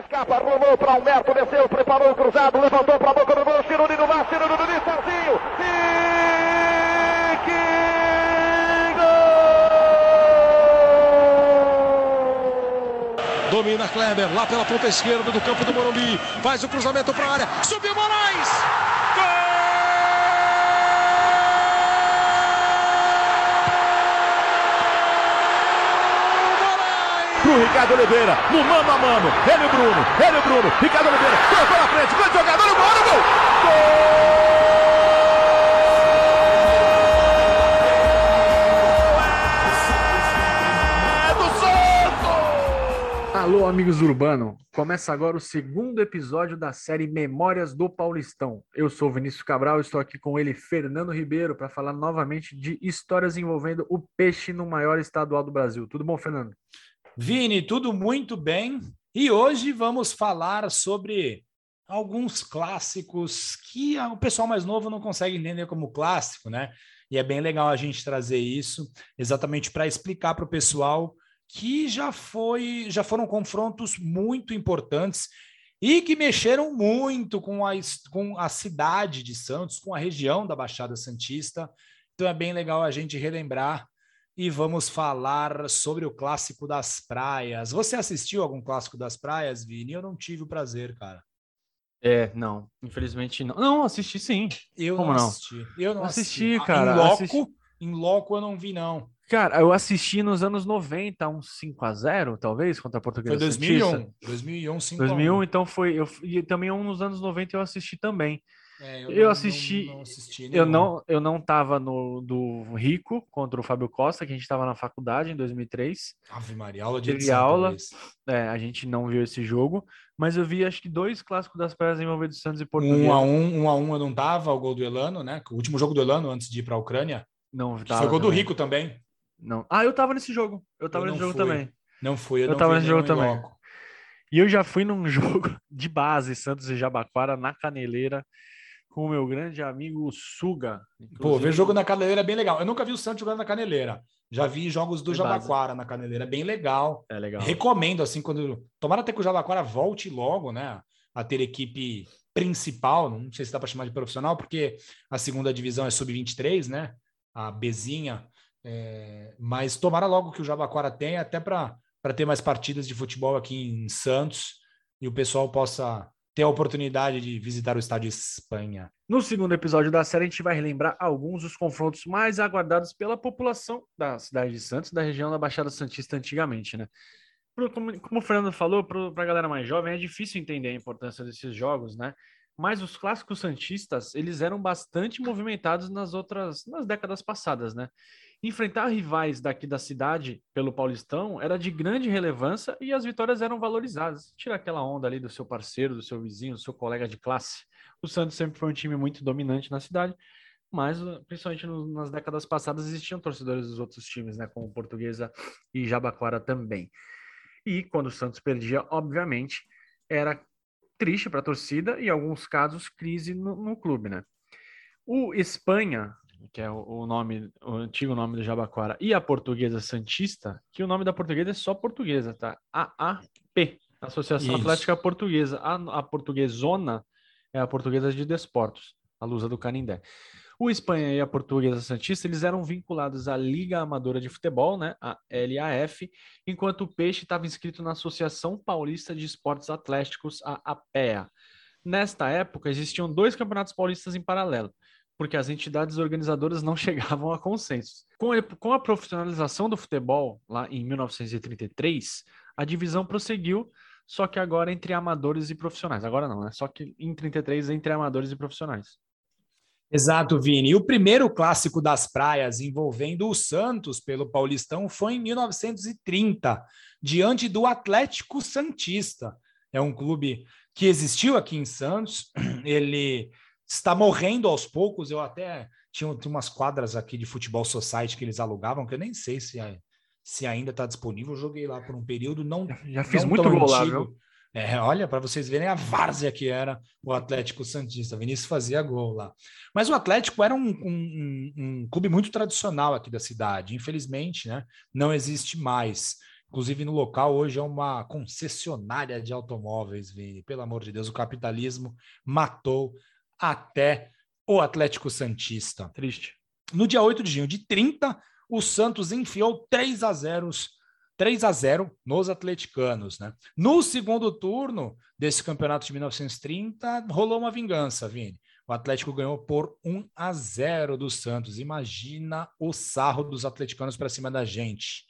escapa, rolou para Alberto, desceu, preparou o cruzado, levantou para a boca do gol, Ciruri no mar, Ciruri no Serginho. E que gol! Domina Kleber, lá pela ponta esquerda do campo do Morumbi, faz o cruzamento para a área, subiu Moraes! Pro Ricardo Oliveira, no mano a mano, ele o Bruno, ele o Bruno, Ricardo Oliveira, colocou na frente, grande jogador, o gol, gol! Gol! Alô, amigos urbano! Começa agora o segundo episódio da série Memórias do Paulistão. Eu sou Vinícius Cabral, estou aqui com ele, Fernando Ribeiro, para falar novamente de histórias envolvendo o peixe no maior estadual do Brasil. Tudo bom, Fernando? Vini, tudo muito bem. E hoje vamos falar sobre alguns clássicos que o pessoal mais novo não consegue entender como clássico, né? E é bem legal a gente trazer isso exatamente para explicar para o pessoal que já foi, já foram confrontos muito importantes e que mexeram muito com a, com a cidade de Santos, com a região da Baixada Santista. Então é bem legal a gente relembrar e vamos falar sobre o clássico das praias. Você assistiu algum clássico das praias, Vini? Eu não tive o prazer, cara. É, não, infelizmente não. Não, assisti sim. Eu Como não, assisti. Eu não assisti, assisti. cara. Em loco, assisti... em loco eu não vi não. Cara, eu assisti nos anos 90, um 5 a 0, talvez, contra a Portuguesa Foi 2001. Santista. 2001, 5 2001, então foi eu e também um nos anos 90 eu assisti também. É, eu, não- assisti, não- não assisti eu não eu não tava no do Rico contra o Fábio Costa, que a gente tava na faculdade em 2003. Ave Maria, aula de edição, aula. É, a gente não viu esse jogo, mas eu vi acho que dois clássicos das praias envolvendo Santos e Portuguesa. Um a um, um a um eu não tava, o gol do Elano, né? O último jogo do Elano antes de ir para a Ucrânia. Não tava foi gol do também. Rico também. Não. Ah, eu tava nesse jogo. Eu tava Eu nesse jogo fui. também. Não fui, eu, Eu não tava nesse jogo também. loco. E eu já fui num jogo de base, Santos e Jabaquara, na Caneleira, com o meu grande amigo Suga. Pô, Inclusive, ver jogo na Caneleira é bem legal. Eu nunca vi o Santos jogando na Caneleira. Já vi jogos do É. Jabaquara na Caneleira, é bem legal. É legal. Recomendo, assim, quando. Tomara até que o Jabaquara volte logo, né? A ter equipe principal, não sei se dá para chamar de profissional, porque a segunda divisão é sub-23, né? A Bezinha. É, Mas tomara logo que o Jabaquara tenha, até para ter mais partidas de futebol aqui em Santos e o pessoal possa ter a oportunidade de visitar o estádio Espanha. No segundo episódio da série, a gente vai relembrar alguns dos confrontos mais aguardados pela população da cidade de Santos, da região da Baixada Santista antigamente, né? Como, como o Fernando falou, para a galera mais jovem, é difícil entender a importância desses jogos, né? Mas os clássicos santistas, eles eram bastante movimentados nas outras, nas décadas passadas, né? Enfrentar rivais daqui da cidade pelo Paulistão era de grande relevância e as vitórias eram valorizadas. Tira aquela onda ali do seu parceiro, do seu vizinho, do seu colega de classe. O Santos sempre foi um time muito dominante na cidade, mas uh, principalmente no- nas décadas passadas existiam torcedores dos outros times, né, como Portuguesa e Jabaquara também. E quando o Santos perdia, obviamente, era triste para a torcida e, em alguns casos, crise no, no clube, né? O Espanha, que é o, o nome, o antigo nome do Jabaquara, e a Portuguesa Santista, que o nome da Portuguesa é só Portuguesa, tá? AAP, Associação Isso. Atlética Portuguesa. A, a Portuguesona é a Portuguesa de Desportos, a Lusa do Canindé. O Espanha e a Portuguesa Santista, eles eram vinculados à Liga Amadora de Futebol, né, a LAF, enquanto o Peixe estava inscrito na Associação Paulista de Esportes Atléticos, a APEA. Nesta época, existiam dois campeonatos paulistas em paralelo, porque as entidades organizadoras não chegavam a consensos. Com a, profissionalização do futebol, lá em 1933, a divisão prosseguiu, só que agora entre amadores e profissionais. Agora não, né? Só que em 33 entre amadores e profissionais. Exato, Vini. E o primeiro clássico das praias envolvendo o Santos pelo Paulistão foi em 1930, diante do Atlético Santista. É um clube que existiu aqui em Santos. Ele está morrendo aos poucos. Eu até tinha, tinha umas quadras aqui de futebol society que eles alugavam, que eu nem sei se, é- se ainda está disponível. Eu joguei lá por um período, não Já fiz não muito gol lá, viu? É, olha, para vocês verem a várzea que era o Atlético Santista. Vinícius fazia gol lá. Mas o Atlético era um, um- um- um clube muito tradicional aqui da cidade. Infelizmente, né, não existe mais. Inclusive, no local hoje é uma concessionária de automóveis, Vini. Pelo amor de Deus, o capitalismo matou até o Atlético Santista. Triste. No dia 8 de junho de 30, o Santos enfiou 3 a 0 3 a 0 nos atleticanos, né? No segundo turno desse campeonato de 1930, rolou uma vingança, Vini. O Atlético ganhou por 1 a 0 do Santos. Imagina o sarro dos atleticanos para cima da gente.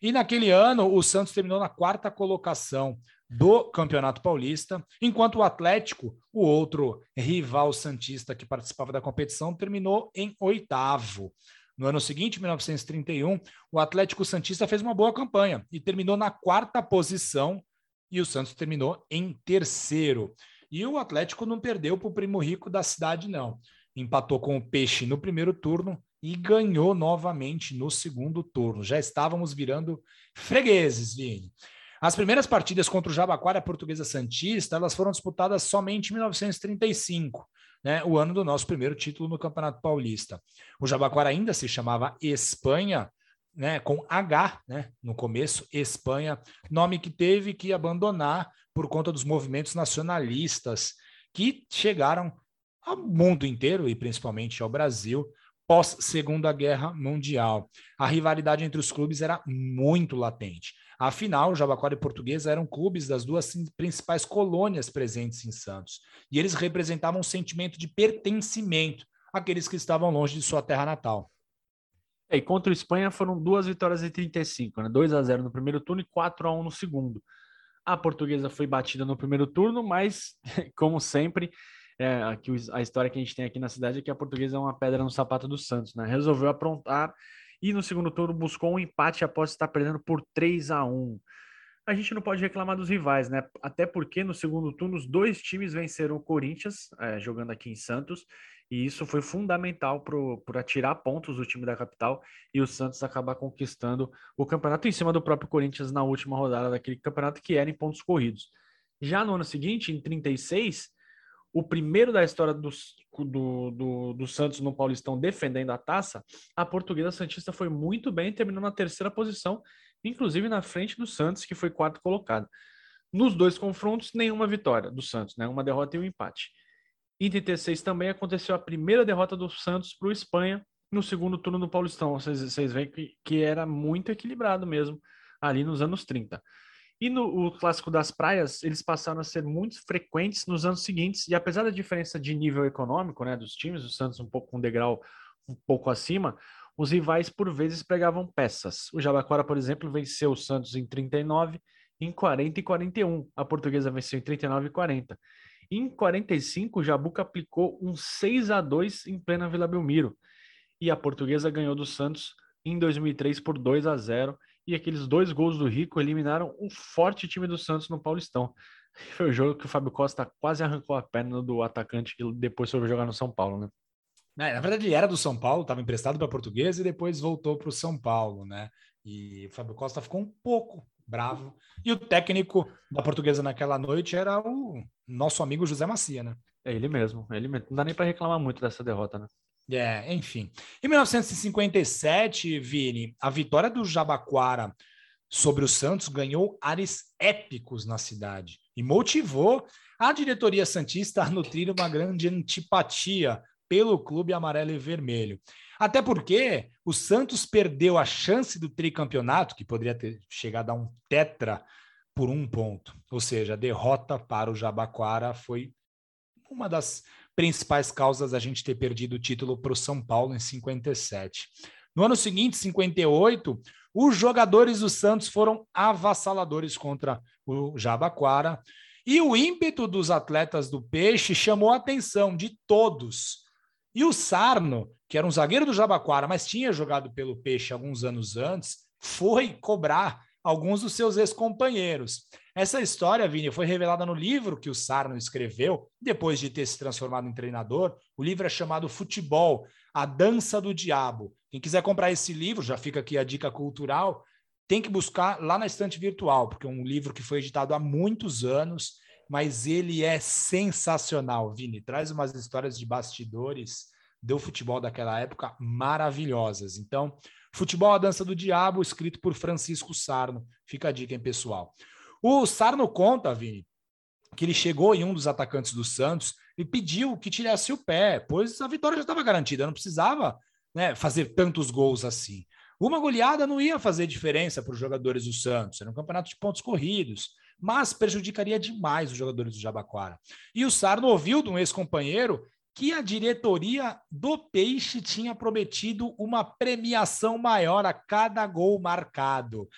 E naquele ano, o Santos terminou na quarta colocação do Campeonato Paulista, enquanto o Atlético, o outro rival santista que participava da competição, terminou em oitavo. No ano seguinte, 1931, o Atlético Santista fez uma boa campanha e terminou na quarta posição e o Santos terminou em terceiro. E o Atlético não perdeu para o primo rico da cidade, não. Empatou com o Peixe no primeiro turno e ganhou novamente no segundo turno. Já estávamos virando fregueses, Vini. As primeiras partidas contra o Jabaquara Portuguesa Santista, elas foram disputadas somente em 1935, né, o ano do nosso primeiro título no Campeonato Paulista. O Jabaquara ainda se chamava Espanha, né, com H, né, no começo, Espanha, nome que teve que abandonar por conta dos movimentos nacionalistas que chegaram ao mundo inteiro e principalmente ao Brasil pós Segunda Guerra Mundial. A rivalidade entre os clubes era muito latente. Afinal, Jabaquara e Portuguesa eram clubes das duas principais colônias presentes em Santos, e eles representavam um sentimento de pertencimento àqueles que estavam longe de sua terra natal. É, e contra o Espanha foram duas vitórias em 35, né? 2 a 0 no primeiro turno e 4 a 1 no segundo. A portuguesa foi batida no primeiro turno, mas, como sempre, é, aqui, a história que a gente tem aqui na cidade é que a portuguesa é uma pedra no sapato do Santos, né? Resolveu aprontar e no segundo turno buscou um empate após estar perdendo por 3 a 1 a gente não pode reclamar dos rivais, né? Até porque no segundo turno os dois times venceram o Corinthians, é, jogando aqui em Santos, e isso foi fundamental para tirar pontos do time da capital e o Santos acabar conquistando o campeonato em cima do próprio Corinthians na última rodada daquele campeonato, que era em pontos corridos. Já no ano seguinte, em 36, o primeiro da história do, do, do, do, Santos no Paulistão defendendo a taça, a portuguesa Santista foi muito bem, terminou na terceira posição, inclusive na frente do Santos, que foi quarto colocado. Nos dois confrontos, nenhuma vitória do Santos, né? uma derrota e um empate. Em 36 também aconteceu a primeira derrota do Santos para o Espanha no segundo turno do Paulistão. Vocês, vocês veem que, que era muito equilibrado mesmo ali nos anos 30. E no o clássico das praias, eles passaram a ser muito frequentes nos anos seguintes, e apesar da diferença de nível econômico né, dos times, o Santos um pouco com um degrau um pouco acima, os rivais por vezes pegavam peças. O Jabaquara, por exemplo, venceu o Santos em 39, em 40 e 41. A portuguesa venceu em 39 e 40. Em 45, o Jabuca aplicou um 6 a 2 em plena Vila Belmiro. E a portuguesa ganhou do Santos em 2003 por 2 a 0 e aqueles dois gols do Rico eliminaram um forte time do Santos no Paulistão. Foi o jogo que o Fábio Costa quase arrancou a perna do atacante que depois foi jogar no São Paulo, né? É, na verdade, ele era do São Paulo, estava emprestado para Portuguesa e depois voltou para o São Paulo, né? E o Fábio Costa ficou um pouco bravo. E o técnico da portuguesa naquela noite era o nosso amigo José Macia, né? É ele mesmo, ele mesmo. Não dá nem para reclamar muito dessa derrota, né? É, enfim. Em 1957, Vini, a vitória do Jabaquara sobre o Santos ganhou ares épicos na cidade e motivou a diretoria Santista a nutrir uma grande antipatia pelo clube amarelo e vermelho. Até porque o Santos perdeu a chance do tricampeonato, que poderia ter chegado a um tetra por um ponto. Ou seja, a derrota para o Jabaquara foi uma das principais causas da gente ter perdido o título para o São Paulo em 57. No ano seguinte, 58, os jogadores do Santos foram avassaladores contra o Jabaquara. E o ímpeto dos atletas do Peixe chamou a atenção de todos. E o Sarno, que era um zagueiro do Jabaquara, mas tinha jogado pelo Peixe alguns anos antes, foi cobrar alguns dos seus ex-companheiros. Essa história, Vini, foi revelada no livro que o Sarno escreveu, depois de ter se transformado em treinador. O livro é chamado Futebol, A Dança do Diabo. Quem quiser comprar esse livro, já fica aqui a dica cultural, tem que buscar lá na estante virtual, porque é um livro que foi editado há muitos anos, mas ele é sensacional, Vini. Traz umas histórias de bastidores do futebol daquela época maravilhosas. Então, Futebol a Dança do Diabo, escrito por Francisco Sarno. Fica a dica, hein, pessoal. O Sarno conta, Vini, que ele chegou em um dos atacantes do Santos e pediu que tirasse o pé, pois a vitória já estava garantida, não precisava né, fazer tantos gols assim. Uma goleada não ia fazer diferença para os jogadores do Santos, era um campeonato de pontos corridos, mas prejudicaria demais os jogadores do Jabaquara. E o Sarno ouviu de um ex-companheiro que a diretoria do Peixe tinha prometido uma premiação maior a cada gol marcado.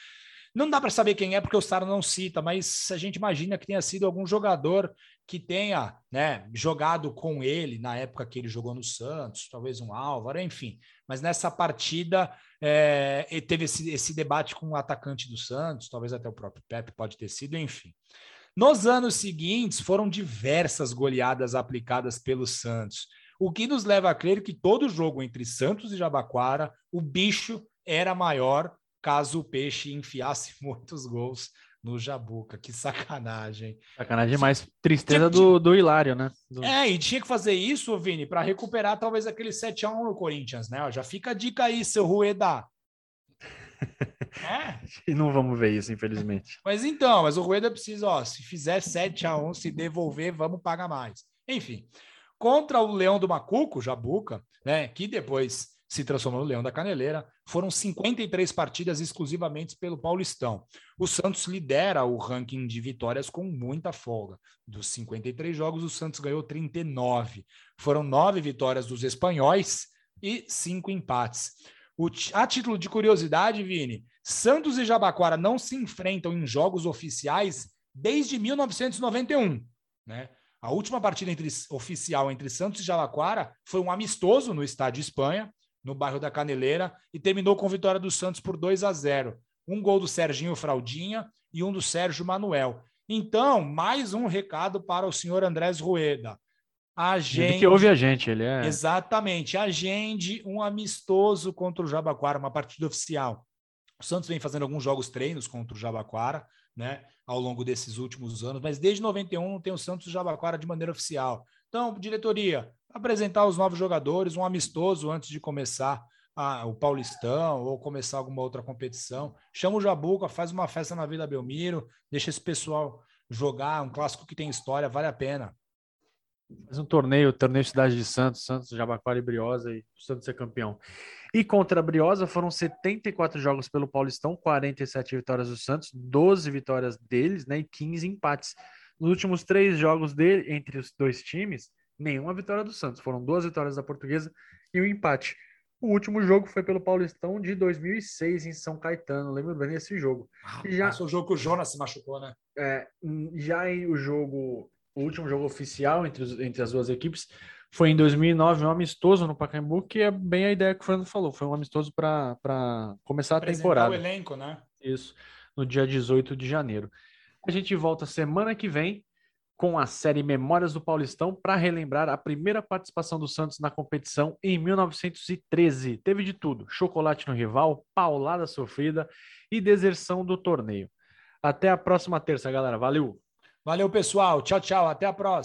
Não dá para saber quem é, porque o Sarno não cita, mas a gente imagina que tenha sido algum jogador que tenha né, jogado com ele na época que ele jogou no Santos, talvez um Álvaro, enfim. Mas nessa partida é, teve esse, esse debate com o atacante do Santos, talvez até o próprio Pepe pode ter sido, enfim. Nos anos seguintes, foram diversas goleadas aplicadas pelo Santos, o que nos leva a crer que todo jogo entre Santos e Jabaquara, o bicho era maior caso o Peixe enfiasse muitos gols no Jabuca. Que sacanagem. Sacanagem demais. Tristeza do, do Hilário, né? Do... É, e tinha que fazer isso, Vini, para recuperar talvez aquele 7x1 no Corinthians, né? já fica a dica aí, seu Rueda. é? E não vamos ver isso, infelizmente. mas então, mas o Rueda precisa, ó, se fizer 7x1, se devolver, vamos pagar mais. Enfim, contra o Leão do Macuco, Jabuca, né? Que depois se transformou no Leão da Caneleira. Foram 53 partidas exclusivamente pelo Paulistão. O Santos lidera o ranking de vitórias com muita folga. Dos 53 jogos, o Santos ganhou 39. Foram nove vitórias dos espanhóis e cinco empates. O, a título de curiosidade, Vini, Santos e Jabaquara não se enfrentam em jogos oficiais desde 1991. Né? A última partida entre, oficial entre Santos e Jabaquara foi um amistoso no Estádio Espanha, no bairro da Caneleira, e terminou com vitória do Santos por 2 a 0. Um gol do Serginho Fraldinha e um do Sérgio Manuel. Então, mais um recado para o senhor Andrés Rueda. Agende, ele que ouve a gente, ele é. Exatamente. Agende um amistoso contra o Jabaquara, uma partida oficial. O Santos vem fazendo alguns jogos treinos contra o Jabaquara, né, ao longo desses últimos anos, mas desde 91 não tem o Santos e o Jabaquara de maneira oficial. Então, diretoria, apresentar os novos jogadores, um amistoso antes de começar a, o Paulistão ou começar alguma outra competição. Chama o Jabuca, faz uma festa na Vila Belmiro, deixa esse pessoal jogar, um clássico que tem história, vale a pena. Faz um torneio, torneio Cidade de Santos, Santos, Jabaquara e Briosa e o Santos ser campeão. E contra a Briosa foram 74 jogos pelo Paulistão, 47 vitórias do Santos, 12 vitórias deles, né, e 15 empates. Nos últimos três jogos dele entre os dois times, nenhuma vitória do Santos. Foram duas vitórias da Portuguesa e um empate. O último jogo foi pelo Paulistão de 2006 em São Caetano. Lembro bem desse jogo. Ah, já o jogo que o Jonas se machucou, né? É, já em o jogo, o último jogo oficial entre, os, entre as duas equipes foi em 2009, um amistoso no Pacaembu, que é bem a ideia que o Fernando falou. Foi um amistoso para começar a temporada. o elenco, né? Isso, no dia 18 de janeiro. A gente volta semana que vem com a série Memórias do Paulistão para relembrar a primeira participação do Santos na competição em 1913. Teve de tudo: chocolate no rival, paulada sofrida e deserção do torneio. Até a próxima terça, galera. Valeu! Valeu, pessoal. Tchau, tchau. Até a próxima.